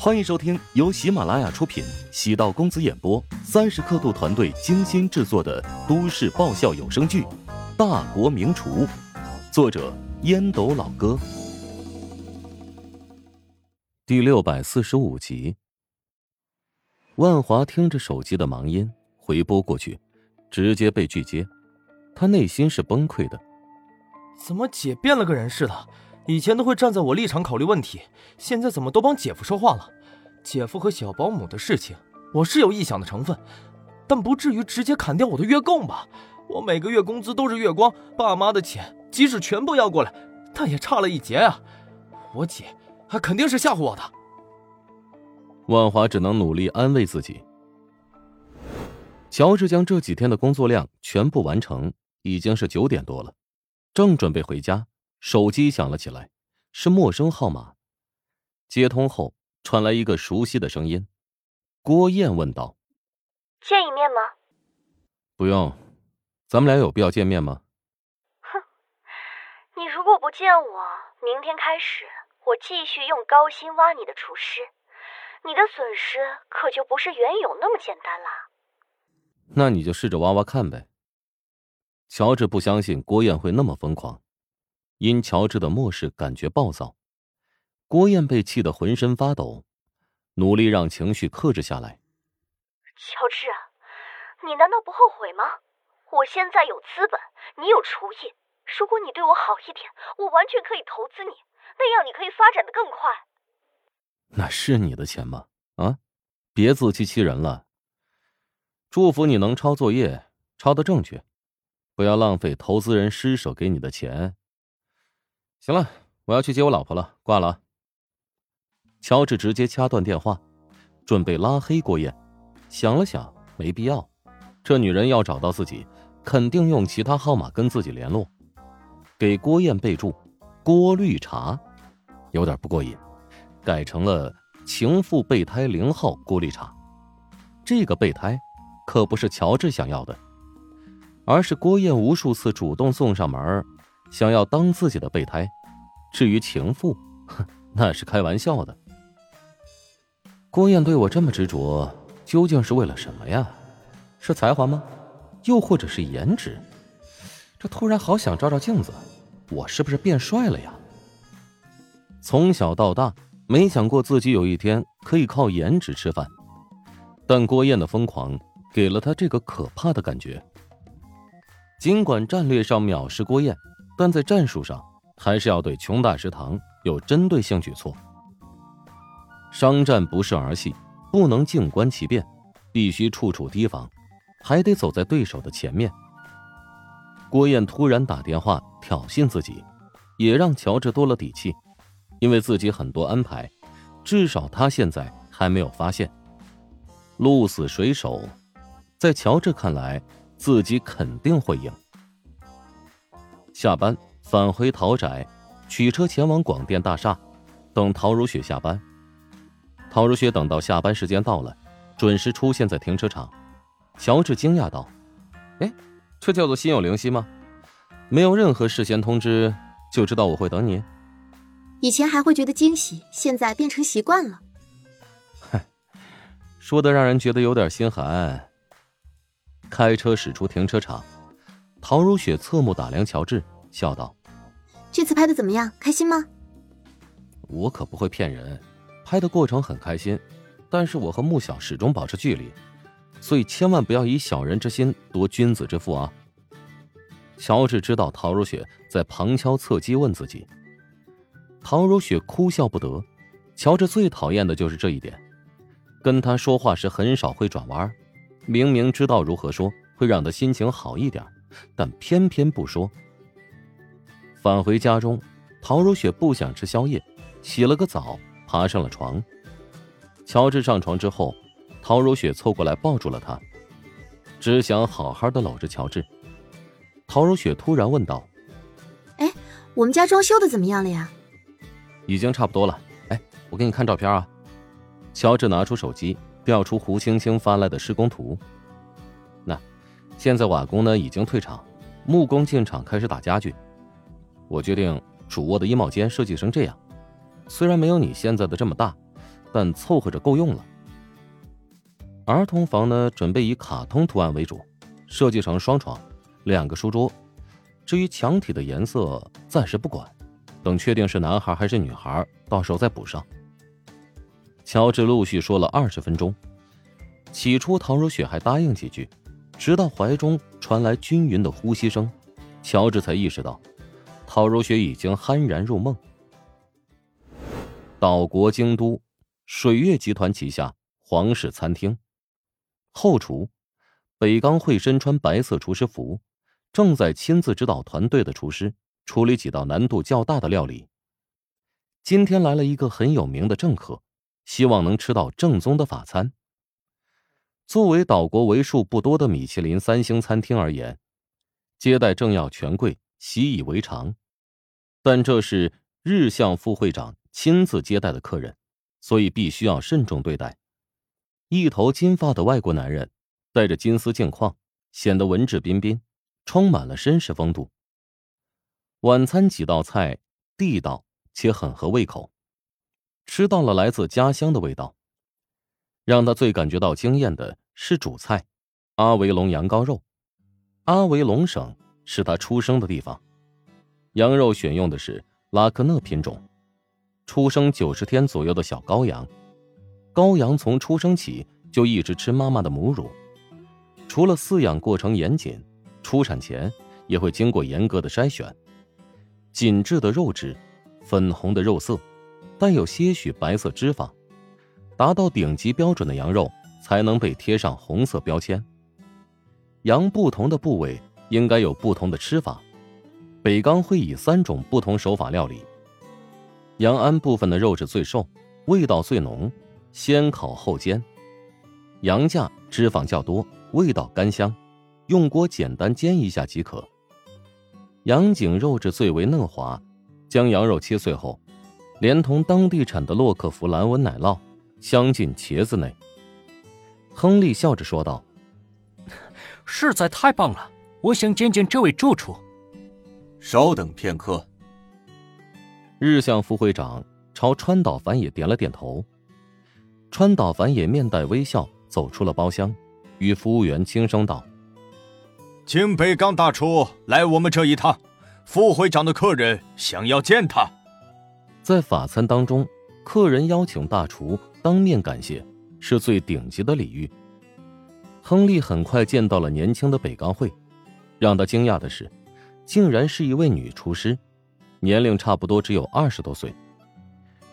欢迎收听由喜马拉雅出品、喜道公子演播、三十刻度团队精心制作的都市爆笑有声剧《大国名厨》，作者烟斗老哥，第六百四十五集。万华听着手机的忙音回拨过去，直接被拒接，他内心是崩溃的。怎么姐变了个人似的？以前都会站在我立场考虑问题，现在怎么都帮姐夫说话了？姐夫和小保姆的事情，我是有臆想的成分，但不至于直接砍掉我的月供吧？我每个月工资都是月光，爸妈的钱即使全部要过来，但也差了一截啊！我姐还肯定是吓唬我的。万华只能努力安慰自己。乔治将这几天的工作量全部完成，已经是九点多了，正准备回家。手机响了起来，是陌生号码。接通后，传来一个熟悉的声音。郭燕问道：“见一面吗？”“不用，咱们俩有必要见面吗？”“哼，你如果不见我，明天开始我继续用高薪挖你的厨师，你的损失可就不是原有那么简单了。”“那你就试着挖挖看呗。”乔治不相信郭燕会那么疯狂。因乔治的漠视，感觉暴躁。郭燕被气得浑身发抖，努力让情绪克制下来。乔治，你难道不后悔吗？我现在有资本，你有厨艺，如果你对我好一点，我完全可以投资你，那样你可以发展的更快。那是你的钱吗？啊，别自欺欺人了。祝福你能抄作业，抄的正确，不要浪费投资人施舍给你的钱。行了，我要去接我老婆了，挂了。乔治直接掐断电话，准备拉黑郭燕。想了想，没必要。这女人要找到自己，肯定用其他号码跟自己联络。给郭燕备注“郭绿茶”，有点不过瘾，改成了“情妇备胎零号郭绿茶”。这个备胎可不是乔治想要的，而是郭燕无数次主动送上门。想要当自己的备胎，至于情妇，哼，那是开玩笑的。郭燕对我这么执着，究竟是为了什么呀？是才华吗？又或者是颜值？这突然好想照照镜子，我是不是变帅了呀？从小到大，没想过自己有一天可以靠颜值吃饭，但郭燕的疯狂给了他这个可怕的感觉。尽管战略上藐视郭燕。但在战术上，还是要对琼大食堂有针对性举措。商战不是儿戏，不能静观其变，必须处处提防，还得走在对手的前面。郭燕突然打电话挑衅自己，也让乔治多了底气，因为自己很多安排，至少他现在还没有发现。鹿死谁手，在乔治看来，自己肯定会赢。下班返回陶宅，取车前往广电大厦，等陶如雪下班。陶如雪等到下班时间到了，准时出现在停车场。乔治惊讶道：“哎，这叫做心有灵犀吗？没有任何事先通知就知道我会等你？以前还会觉得惊喜，现在变成习惯了。”嗨，说的让人觉得有点心寒。开车驶出停车场。陶如雪侧目打量乔治，笑道：“这次拍的怎么样？开心吗？”我可不会骗人，拍的过程很开心，但是我和穆小始终保持距离，所以千万不要以小人之心夺君子之腹啊！乔治知道陶如雪在旁敲侧击问自己，陶如雪哭笑不得。乔治最讨厌的就是这一点，跟他说话时很少会转弯，明明知道如何说会让他心情好一点。但偏偏不说。返回家中，陶如雪不想吃宵夜，洗了个澡，爬上了床。乔治上床之后，陶如雪凑过来抱住了他，只想好好的搂着乔治。陶如雪突然问道：“哎，我们家装修的怎么样了呀？”“已经差不多了。”“哎，我给你看照片啊。”乔治拿出手机，调出胡青青发来的施工图。那现在瓦工呢已经退场，木工进场开始打家具。我决定主卧的衣帽间设计成这样，虽然没有你现在的这么大，但凑合着够用了。儿童房呢，准备以卡通图案为主，设计成双床，两个书桌。至于墙体的颜色，暂时不管，等确定是男孩还是女孩，到时候再补上。乔治陆续说了二十分钟，起初陶如雪还答应几句，直到怀中传来均匀的呼吸声，乔治才意识到，陶如雪已经酣然入梦。岛国京都，水月集团旗下皇室餐厅，后厨，北冈会身穿白色厨师服。正在亲自指导团队的厨师处理几道难度较大的料理。今天来了一个很有名的政客，希望能吃到正宗的法餐。作为岛国为数不多的米其林三星餐厅而言，接待政要权贵习以为常，但这是日向副会长亲自接待的客人，所以必须要慎重对待。一头金发的外国男人，戴着金丝镜框，显得文质彬彬。充满了绅士风度。晚餐几道菜地道且很合胃口，吃到了来自家乡的味道。让他最感觉到惊艳的是主菜——阿维隆羊羔肉。阿维隆省是他出生的地方，羊肉选用的是拉克讷品种，出生九十天左右的小羔羊。羔羊从出生起就一直吃妈妈的母乳，除了饲养过程严谨。出产前也会经过严格的筛选，紧致的肉质，粉红的肉色，带有些许白色脂肪，达到顶级标准的羊肉才能被贴上红色标签。羊不同的部位应该有不同的吃法，北冈会以三种不同手法料理。羊鞍部分的肉质最瘦，味道最浓，先烤后煎；羊架脂肪较多，味道干香。用锅简单煎一下即可。羊颈肉质最为嫩滑，将羊肉切碎后，连同当地产的洛克福兰温奶酪镶进茄子内。亨利笑着说道：“ 实在太棒了，我想见见这位住处。”稍等片刻。日向副会长朝川岛繁也点了点头。川岛繁也面带微笑走出了包厢，与服务员轻声道。请北冈大厨来我们这一趟，副会长的客人想要见他。在法餐当中，客人邀请大厨当面感谢，是最顶级的礼遇。亨利很快见到了年轻的北冈会，让他惊讶的是，竟然是一位女厨师，年龄差不多只有二十多岁。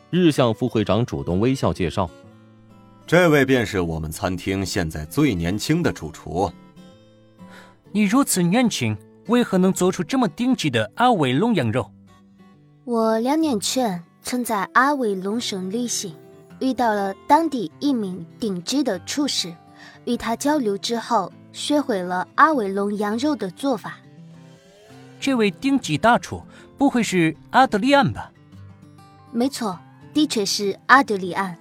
日向副会长主动微笑介绍：“这位便是我们餐厅现在最年轻的主厨。”你如此年轻，为何能做出这么顶级的阿维龙羊肉？我两年前曾在阿维龙省旅行，遇到了当地一名顶级的厨师，与他交流之后，学会了阿维龙羊肉的做法。这位顶级大厨不会是阿德里安吧？没错，的确是阿德里安。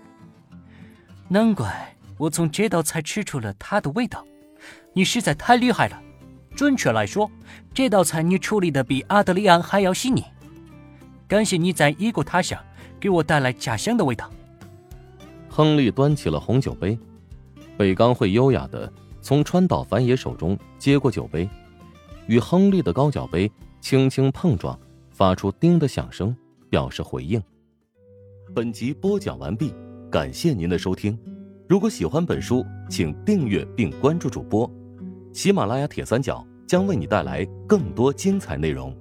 难怪我从这道菜吃出了它的味道。你实在太厉害了！准确来说，这道菜你处理的比阿德里安还要细腻。感谢你在异国他乡给我带来家乡的味道。亨利端起了红酒杯，北冈会优雅的从川岛繁野手中接过酒杯，与亨利的高脚杯轻轻碰撞，发出“叮”的响声，表示回应。本集播讲完毕，感谢您的收听。如果喜欢本书，请订阅并关注主播。喜马拉雅铁三角将为你带来更多精彩内容。